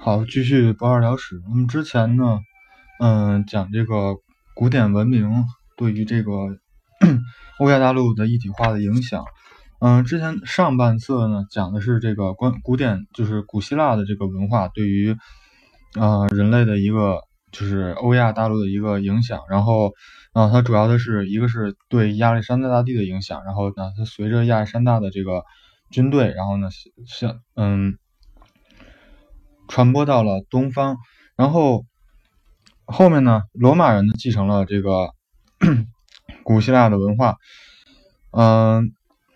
好，继续不二聊史。我们之前呢，嗯，讲这个古典文明对于这个 欧亚大陆的一体化的影响。嗯，之前上半册呢讲的是这个关古典，就是古希腊的这个文化对于啊人类的一个就是欧亚大陆的一个影响。然后啊，它主要的是一个是对亚历山大大帝的影响。然后呢，它随着亚历山大的这个军队，然后呢，像嗯。传播到了东方，然后后面呢，罗马人呢继承了这个 古希腊的文化，嗯，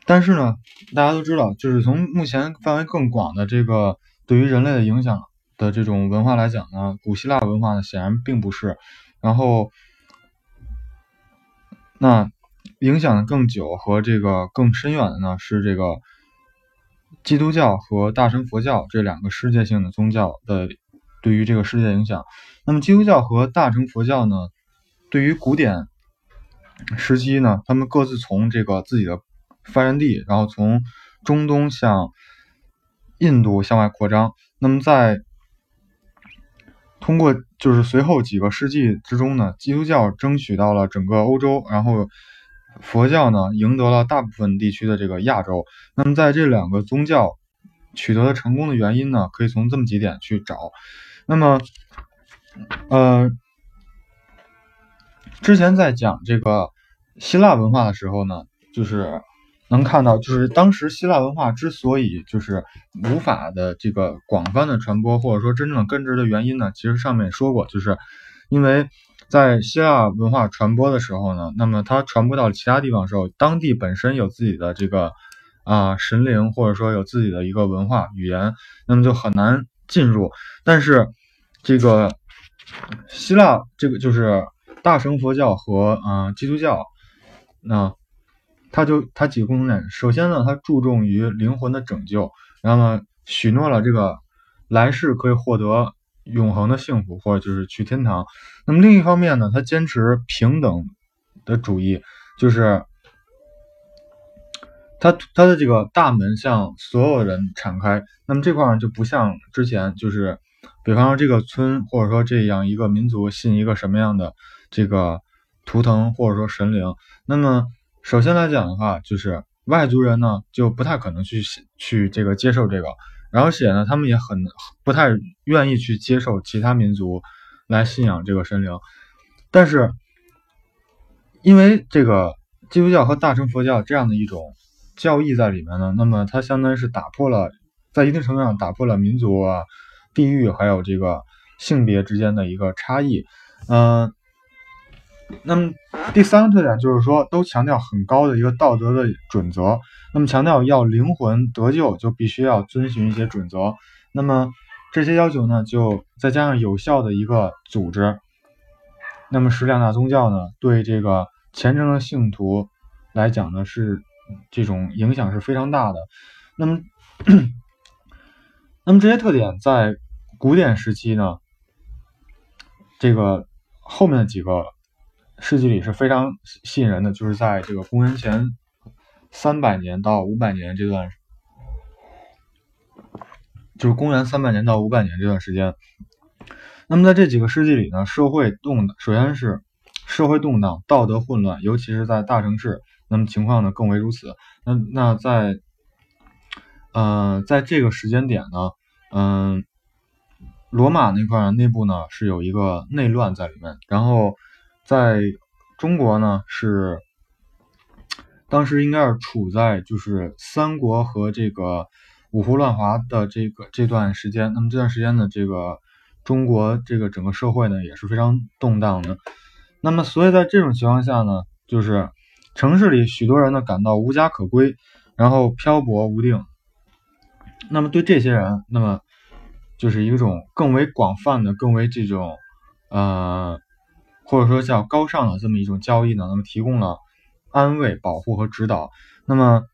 但是呢，大家都知道，就是从目前范围更广的这个对于人类的影响的这种文化来讲呢，古希腊文化呢显然并不是，然后那影响的更久和这个更深远的呢是这个。基督教和大乘佛教这两个世界性的宗教的对于这个世界影响，那么基督教和大乘佛教呢，对于古典时期呢，他们各自从这个自己的发源地，然后从中东向印度向外扩张。那么在通过就是随后几个世纪之中呢，基督教争取到了整个欧洲，然后。佛教呢，赢得了大部分地区的这个亚洲。那么，在这两个宗教取得了成功的原因呢，可以从这么几点去找。那么，呃，之前在讲这个希腊文化的时候呢，就是能看到，就是当时希腊文化之所以就是无法的这个广泛的传播，或者说真正的根植的原因呢，其实上面说过，就是因为。在希腊文化传播的时候呢，那么它传播到其他地方的时候，当地本身有自己的这个啊神灵，或者说有自己的一个文化语言，那么就很难进入。但是这个希腊这个就是大乘佛教和嗯基督教，那它就它几个共同点，首先呢，它注重于灵魂的拯救，然后呢许诺了这个来世可以获得。永恒的幸福，或者就是去天堂。那么另一方面呢，他坚持平等的主义，就是他他的这个大门向所有人敞开。那么这块儿就不像之前，就是比方说这个村或者说这样一个民族信一个什么样的这个图腾或者说神灵。那么首先来讲的话，就是外族人呢就不太可能去去这个接受这个。而且呢，他们也很不太愿意去接受其他民族来信仰这个神灵，但是因为这个基督教和大乘佛教这样的一种教义在里面呢，那么它相当于是打破了，在一定程度上打破了民族、啊、地域还有这个性别之间的一个差异，嗯。那么第三个特点就是说，都强调很高的一个道德的准则。那么强调要灵魂得救，就必须要遵循一些准则。那么这些要求呢，就再加上有效的一个组织，那么使两大宗教呢，对这个虔诚的信徒来讲呢，是这种影响是非常大的。那么，那么这些特点在古典时期呢，这个后面的几个。世纪里是非常吸引人的，就是在这个公元前三百年到五百年这段，就是公元三百年到五百年这段时间。那么在这几个世纪里呢，社会动首先是社会动荡，道德混乱，尤其是在大城市，那么情况呢更为如此。那那在呃在这个时间点呢，嗯，罗马那块内部呢是有一个内乱在里面，然后。在中国呢，是当时应该是处在就是三国和这个五胡乱华的这个这段时间。那么这段时间呢，这个中国这个整个社会呢也是非常动荡的。那么所以在这种情况下呢，就是城市里许多人呢感到无家可归，然后漂泊无定。那么对这些人，那么就是一种更为广泛的、更为这种呃。或者说叫高尚的这么一种交易呢，那么提供了安慰、保护和指导。那么，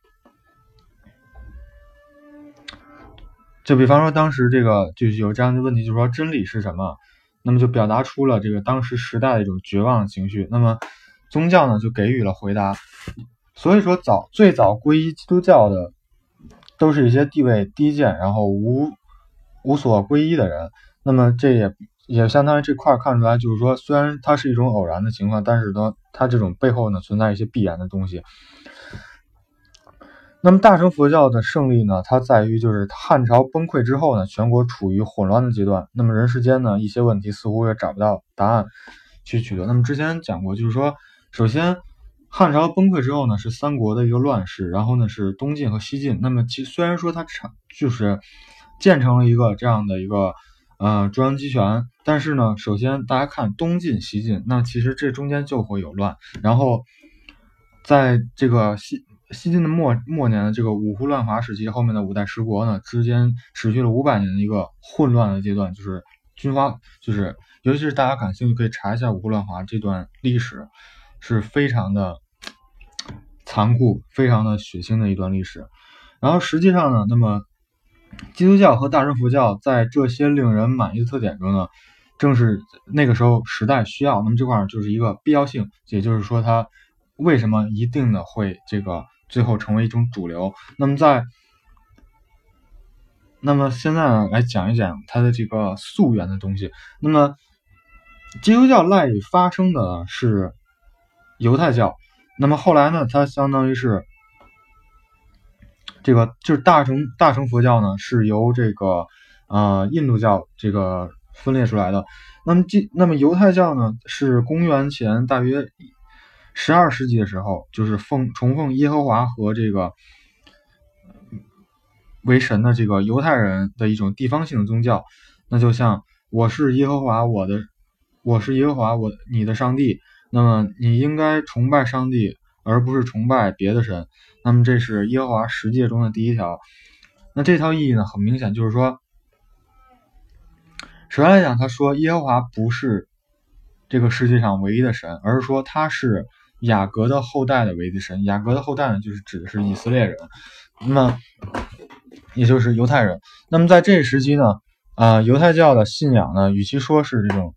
就比方说当时这个就是有这样的问题，就是说真理是什么？那么就表达出了这个当时时代的一种绝望情绪。那么宗教呢就给予了回答。所以说早最早皈依基督教的，都是一些地位低贱，然后无无所皈依的人。那么这也也相当于这块看出来，就是说，虽然它是一种偶然的情况，但是呢，它这种背后呢存在一些必然的东西。那么大乘佛教的胜利呢，它在于就是汉朝崩溃之后呢，全国处于混乱的阶段。那么人世间呢，一些问题似乎也找不到答案去取得。那么之前讲过，就是说，首先汉朝崩溃之后呢，是三国的一个乱世，然后呢是东晋和西晋。那么其虽然说它产就是建成了一个这样的一个呃中央集权，但是呢，首先大家看东晋、西晋，那其实这中间就会有乱。然后在这个西。西晋的末末年的这个五胡乱华时期，后面的五代十国呢之间持续了五百年的一个混乱的阶段，就是军阀，就是尤其是大家感兴趣可以查一下五胡乱华这段历史，是非常的残酷、非常的血腥的一段历史。然后实际上呢，那么基督教和大乘佛教在这些令人满意的特点中呢，正是那个时候时代需要。那么这块就是一个必要性，也就是说它为什么一定的会这个。最后成为一种主流。那么在，那么现在呢，来讲一讲它的这个溯源的东西。那么，基督教赖以发生的是犹太教。那么后来呢，它相当于是这个就是大乘大乘佛教呢，是由这个呃印度教这个分裂出来的。那么这那么犹太教呢，是公元前大约。十二世纪的时候，就是奉崇奉耶和华和这个为神的这个犹太人的一种地方性的宗教。那就像我是耶和华，我的我是耶和华，我你的上帝。那么你应该崇拜上帝，而不是崇拜别的神。那么这是耶和华十诫中的第一条。那这条意义呢，很明显就是说，首先来讲，他说耶和华不是这个世界上唯一的神，而是说他是。雅各的后代的唯一的神，雅各的后代呢，就是指的是以色列人，那么也就是犹太人。那么在这一时期呢，啊，犹太教的信仰呢，与其说是这种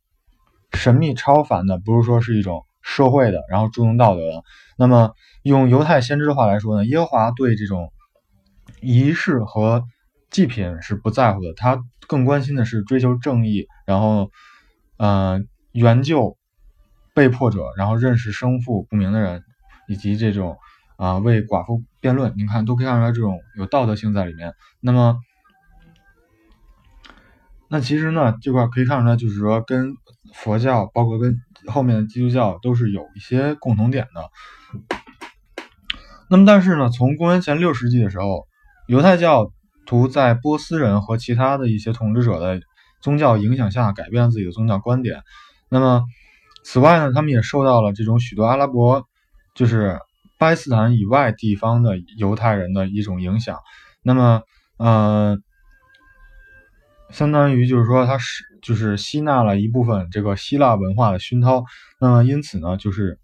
神秘超凡的，不如说是一种社会的，然后注重道德的。那么用犹太先知的话来说呢，耶和华对这种仪式和祭品是不在乎的，他更关心的是追求正义，然后，呃，援救。被迫者，然后认识生父不明的人，以及这种啊为寡妇辩论，你看都可以看出来这种有道德性在里面。那么，那其实呢这块可以看出来，就是说跟佛教，包括跟后面的基督教都是有一些共同点的。那么，但是呢，从公元前六世纪的时候，犹太教徒在波斯人和其他的一些统治者的宗教影响下，改变了自己的宗教观点。那么。此外呢，他们也受到了这种许多阿拉伯，就是巴基斯坦以外地方的犹太人的一种影响。那么，呃，相当于就是说，它是就是吸纳了一部分这个希腊文化的熏陶。那么，因此呢，就是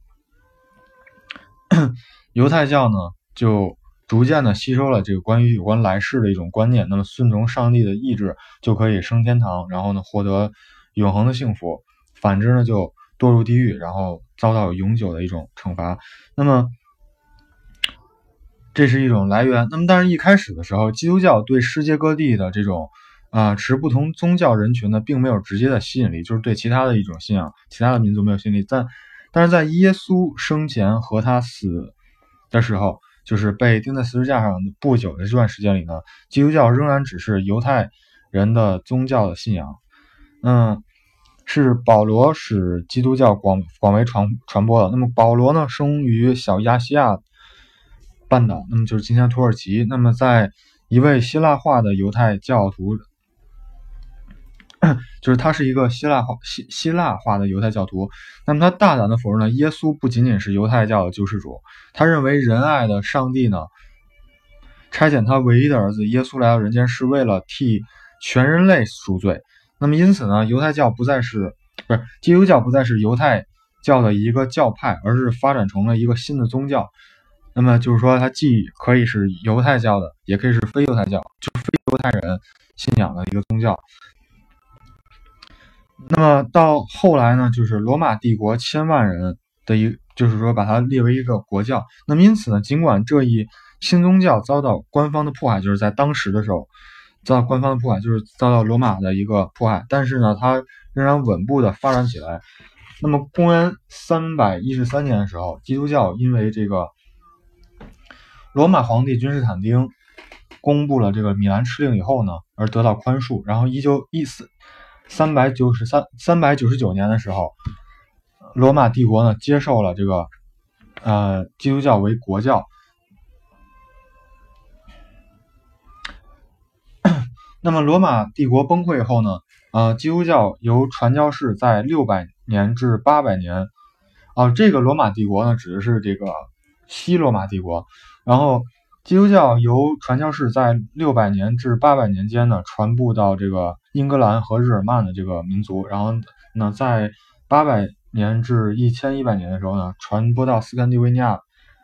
犹太教呢，就逐渐的吸收了这个关于有关来世的一种观念。那么，顺从上帝的意志就可以升天堂，然后呢，获得永恒的幸福。反之呢，就堕入地狱，然后遭到永久的一种惩罚。那么，这是一种来源。那么，但是一开始的时候，基督教对世界各地的这种啊持不同宗教人群呢，并没有直接的吸引力，就是对其他的一种信仰、其他的民族没有吸引力。但但是在耶稣生前和他死的时候，就是被钉在十字架上不久的这段时间里呢，基督教仍然只是犹太人的宗教的信仰。嗯。是保罗使基督教广广为传传播的。那么保罗呢，生于小亚细亚半岛，那么就是今天土耳其。那么在一位希腊化的犹太教徒，就是他是一个希腊化希希腊化的犹太教徒。那么他大胆的否认了耶稣不仅仅是犹太教的救世主，他认为仁爱的上帝呢，差遣他唯一的儿子耶稣来到人间，是为了替全人类赎罪。那么因此呢，犹太教不再是不是基督教不再是犹太教的一个教派，而是发展成了一个新的宗教。那么就是说，它既可以是犹太教的，也可以是非犹太教，就是非犹太人信仰的一个宗教。那么到后来呢，就是罗马帝国千万人的一，就是说把它列为一个国教。那么因此呢，尽管这一新宗教遭到官方的迫害，就是在当时的时候。遭到官方的迫害，就是遭到罗马的一个迫害，但是呢，它仍然稳步的发展起来。那么，公元三百一十三年的时候，基督教因为这个罗马皇帝君士坦丁公布了这个米兰敕令以后呢，而得到宽恕。然后，一九一四三百九十三三百九十九年的时候，罗马帝国呢接受了这个呃基督教为国教。那么，罗马帝国崩溃后呢，呃，基督教由传教士在六百年至八百年，啊，这个罗马帝国呢指的是这个西罗马帝国，然后基督教由传教士在六百年至八百年间呢传播到这个英格兰和日耳曼的这个民族，然后呢在八百年至一千一百年的时候呢传播到斯堪的维尼亚。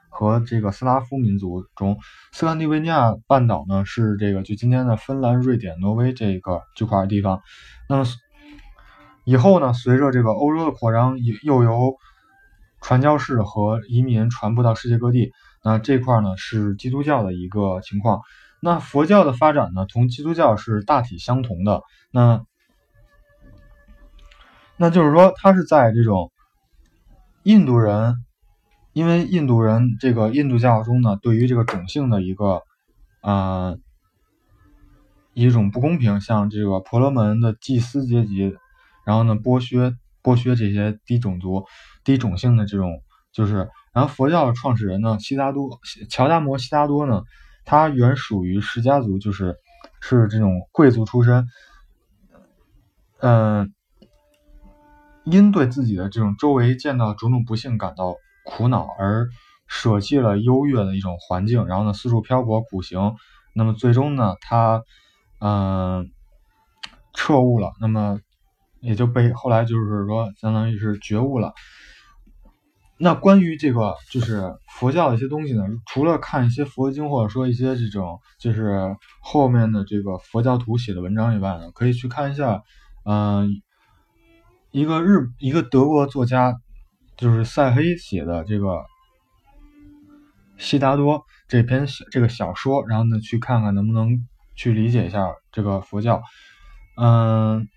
和这个斯拉夫民族中，斯堪的维尼亚半岛呢是这个就今天的芬兰、瑞典、挪威这个这块地方。那么以后呢，随着这个欧洲的扩张，又由传教士和移民传播到世界各地。那这块呢是基督教的一个情况。那佛教的发展呢，同基督教是大体相同的。那那就是说，它是在这种印度人。因为印度人这个印度教中呢，对于这个种姓的一个啊一种不公平，像这个婆罗门的祭司阶级，然后呢剥削剥削这些低种族、低种姓的这种，就是然后佛教的创始人呢，悉达多乔达摩悉达多呢，他原属于释迦族，就是是这种贵族出身，嗯，因对自己的这种周围见到种种不幸感到。苦恼而舍弃了优越的一种环境，然后呢四处漂泊苦行，那么最终呢他嗯彻悟了，那么也就被后来就是说相当于是觉悟了。那关于这个就是佛教的一些东西呢，除了看一些佛经或者说一些这种就是后面的这个佛教徒写的文章以外呢，可以去看一下嗯一个日一个德国作家。就是塞黑写的这个《悉达多》这篇这个小说，然后呢，去看看能不能去理解一下这个佛教，嗯，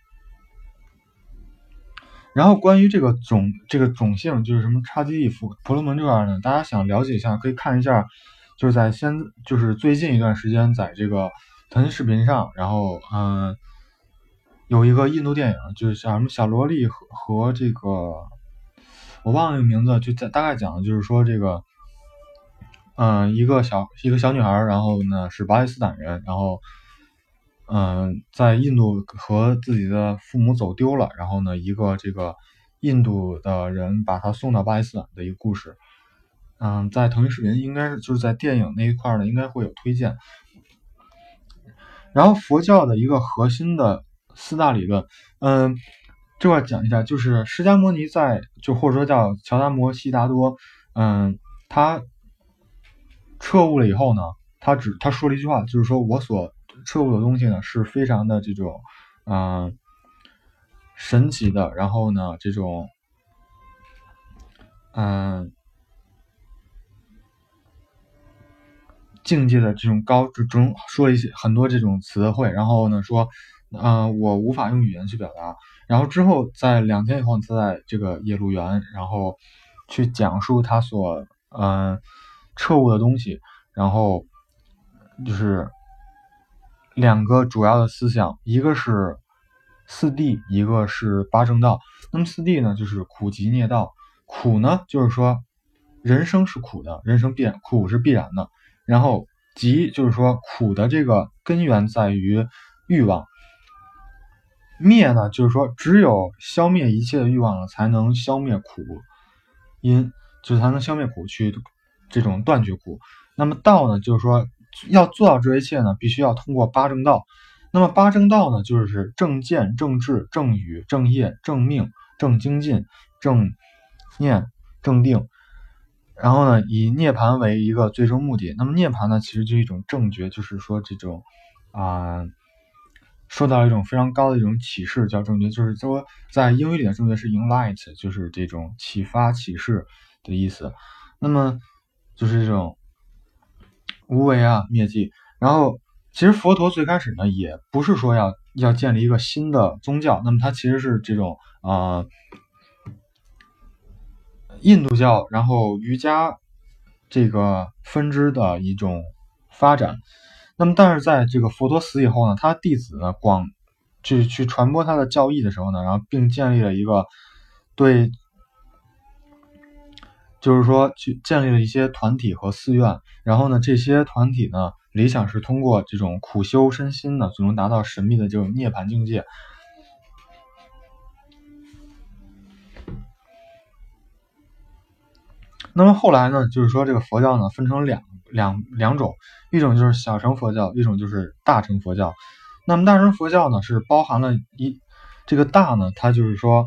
然后关于这个种这个种姓，就是什么叉基利佛婆罗门这块呢，大家想了解一下，可以看一下，就是在先就是最近一段时间，在这个腾讯视频上，然后嗯，有一个印度电影，就是像什么小萝莉和和这个。我忘了名字，就在大概讲的就是说这个，嗯，一个小一个小女孩，然后呢是巴基斯坦人，然后，嗯，在印度和自己的父母走丢了，然后呢一个这个印度的人把他送到巴基斯坦的一个故事，嗯，在腾讯视频应该是就是在电影那一块呢应该会有推荐，然后佛教的一个核心的四大理论，嗯。这块讲一下，就是释迦牟尼在，就或者说叫乔达摩悉达多，嗯，他彻悟了以后呢，他只他说了一句话，就是说我所彻悟的东西呢，是非常的这种，嗯，神奇的，然后呢，这种，嗯，境界的这种高，这种说一些很多这种词汇，然后呢说。嗯，我无法用语言去表达。然后之后，在两天以后，他在这个耶路园，然后去讲述他所嗯彻悟的东西。然后就是两个主要的思想，一个是四谛，一个是八正道。那么四谛呢，就是苦集灭道。苦呢，就是说人生是苦的，人生必苦是必然的。然后集就是说苦的这个根源在于欲望。灭呢，就是说，只有消灭一切的欲望了，才能消灭苦因，就是才能消灭苦，去这种断绝苦。那么道呢，就是说，要做到这一切呢，必须要通过八正道。那么八正道呢，就是正见、正智、正语、正业、正命、正精进、正念、正定。然后呢，以涅盘为一个最终目的。那么涅盘呢，其实就是一种正觉，就是说这种啊。受到一种非常高的一种启示，叫正觉，就是说在英语里的正觉是 enlight，就是这种启发、启示的意思。那么就是这种无为啊、灭迹。然后其实佛陀最开始呢，也不是说要要建立一个新的宗教，那么它其实是这种啊印度教，然后瑜伽这个分支的一种发展。那么，但是在这个佛陀死以后呢，他弟子呢广去去传播他的教义的时候呢，然后并建立了一个对，就是说去建立了一些团体和寺院，然后呢，这些团体呢。理想是通过这种苦修身心呢，就能达到神秘的这种涅槃境界。那么后来呢，就是说这个佛教呢分成两两两种，一种就是小乘佛教，一种就是大乘佛教。那么大乘佛教呢是包含了一这个大呢，它就是说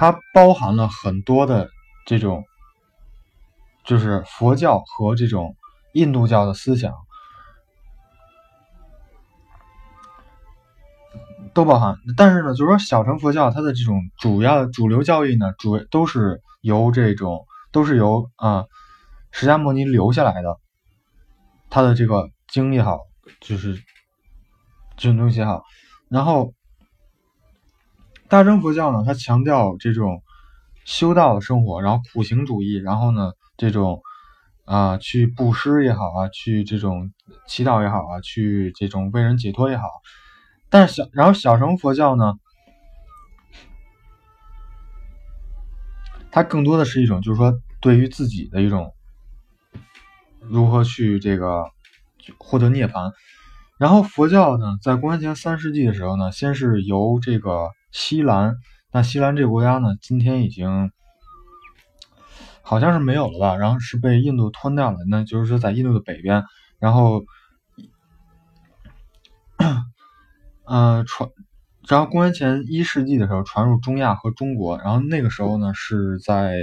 它包含了很多的这种。就是佛教和这种印度教的思想都包含，但是呢，就是说小乘佛教它的这种主要主流教义呢，主都是由这种都是由啊释迦牟尼留下来的，他的这个经也好，就是这种东西也好，然后大乘佛教呢，它强调这种修道的生活，然后苦行主义，然后呢。这种啊，去布施也好啊，去这种祈祷也好啊，去这种为人解脱也好，但是小，然后小乘佛教呢，它更多的是一种，就是说对于自己的一种如何去这个获得涅槃。然后佛教呢，在公元前三世纪的时候呢，先是由这个西兰，那西兰这个国家呢，今天已经。好像是没有了吧，然后是被印度吞掉了。那就是说，在印度的北边，然后，呃，传，然后公元前一世纪的时候传入中亚和中国，然后那个时候呢是在，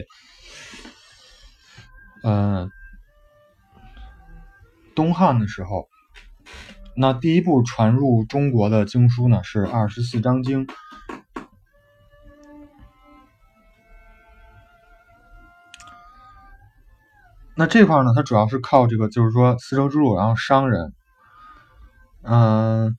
呃，东汉的时候，那第一部传入中国的经书呢是二十四章经。那这块呢，它主要是靠这个，就是说丝绸之路，然后商人，嗯，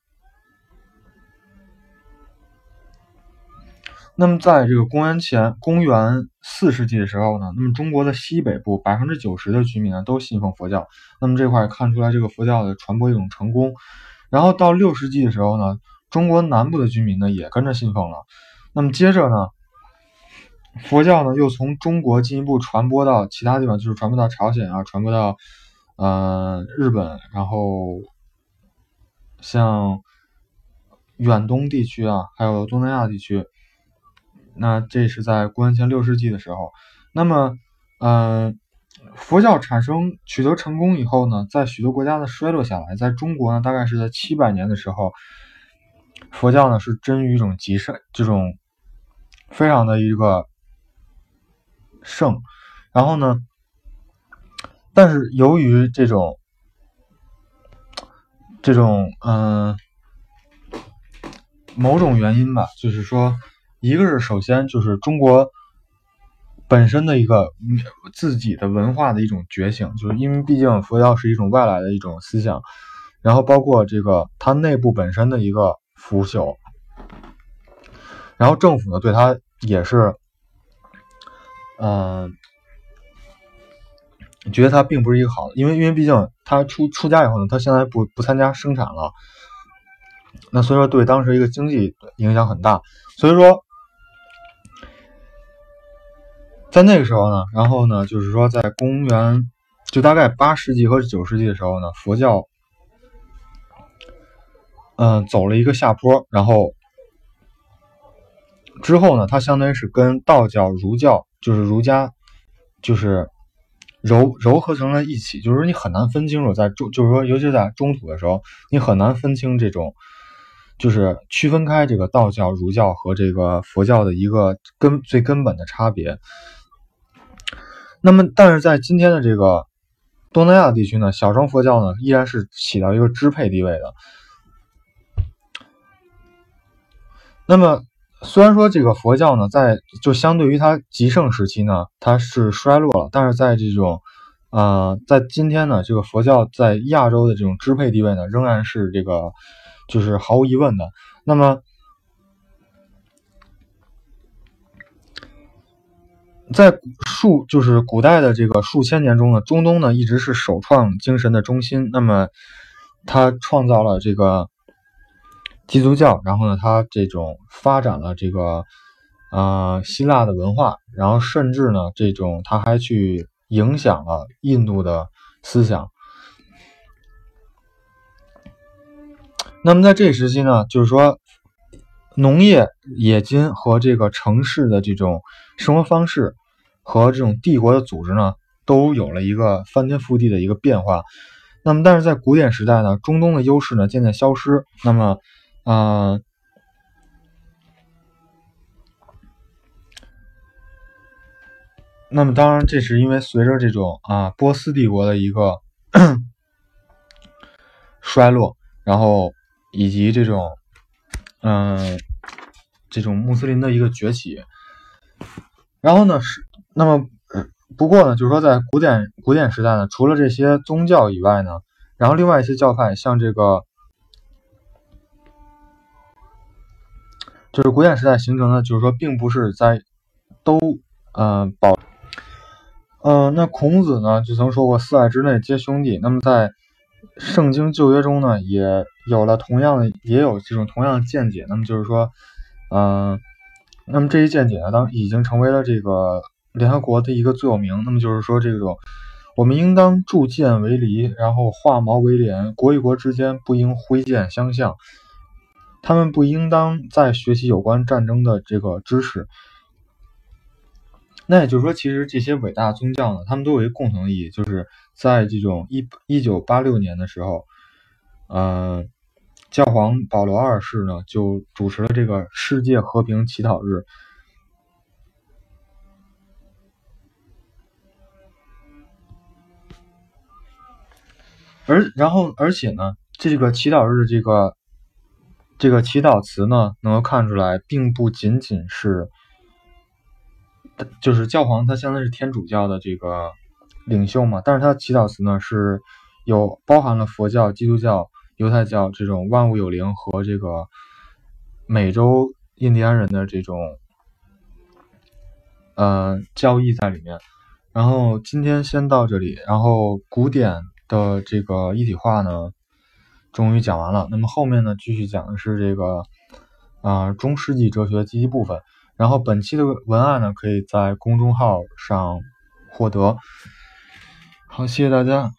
那么在这个公元前公元四世纪的时候呢，那么中国的西北部百分之九十的居民呢都信奉佛教，那么这块看出来这个佛教的传播一种成功。然后到六世纪的时候呢，中国南部的居民呢也跟着信奉了，那么接着呢。佛教呢，又从中国进一步传播到其他地方，就是传播到朝鲜啊，传播到呃日本，然后像远东地区啊，还有东南亚地区。那这是在公元前六世纪的时候。那么，嗯，佛教产生取得成功以后呢，在许多国家呢衰落下来。在中国呢，大概是在七百年的时候，佛教呢是臻于一种极盛，这种非常的一个。盛，然后呢？但是由于这种这种嗯某种原因吧，就是说，一个是首先就是中国本身的一个自己的文化的一种觉醒，就是因为毕竟佛教是一种外来的一种思想，然后包括这个它内部本身的一个腐朽，然后政府呢对它也是。嗯，觉得他并不是一个好的，因为因为毕竟他出出家以后呢，他现在不不参加生产了，那所以说对当时一个经济影响很大。所以说，在那个时候呢，然后呢，就是说在公元就大概八世纪和九世纪的时候呢，佛教嗯走了一个下坡，然后之后呢，它相当于是跟道教、儒教。就是儒家，就是柔柔合成了一起，就是说你很难分清楚，在中，就是说尤其在中土的时候，你很难分清这种，就是区分开这个道教、儒教和这个佛教的一个根最根本的差别。那么，但是在今天的这个东南亚地区呢，小乘佛教呢依然是起到一个支配地位的。那么。虽然说这个佛教呢，在就相对于它极盛时期呢，它是衰落了，但是在这种呃，在今天呢，这个佛教在亚洲的这种支配地位呢，仍然是这个就是毫无疑问的。那么，在数就是古代的这个数千年中呢，中东呢一直是首创精神的中心。那么，它创造了这个基督教，然后呢，它这种发展了这个呃希腊的文化，然后甚至呢，这种它还去影响了印度的思想。那么在这时期呢，就是说。农业、冶金和这个城市的这种生活方式和这种帝国的组织呢，都有了一个翻天覆地的一个变化。那么，但是在古典时代呢，中东的优势呢渐渐消失。那么，啊，那么当然，这是因为随着这种啊波斯帝国的一个衰落，然后以及这种嗯。这种穆斯林的一个崛起，然后呢是那么，不过呢，就是说在古典古典时代呢，除了这些宗教以外呢，然后另外一些教派，像这个，就是古典时代形成的，就是说并不是在都呃保，呃，那孔子呢就曾说过四爱之内皆兄弟，那么在圣经旧约中呢也有了同样的也有这种同样的见解，那么就是说。嗯，那么这一见解呢，当已经成为了这个联合国的一个座右铭。那么就是说，这种我们应当铸剑为犁，然后化矛为镰，国与国之间不应挥剑相向。他们不应当再学习有关战争的这个知识。那也就是说，其实这些伟大宗教呢，他们都有一个共同意义，就是在这种一一九八六年的时候，嗯。教皇保罗二世呢，就主持了这个世界和平祈祷日，而然后而且呢，这个祈祷日这个这个祈祷词呢，能够看出来，并不仅仅是，就是教皇他相当是天主教的这个领袖嘛，但是他的祈祷词呢，是有包含了佛教、基督教。犹太教这种万物有灵和这个美洲印第安人的这种呃教义在里面。然后今天先到这里，然后古典的这个一体化呢，终于讲完了。那么后面呢，继续讲的是这个啊中世纪哲学及其部分。然后本期的文案呢，可以在公众号上获得。好，谢谢大家。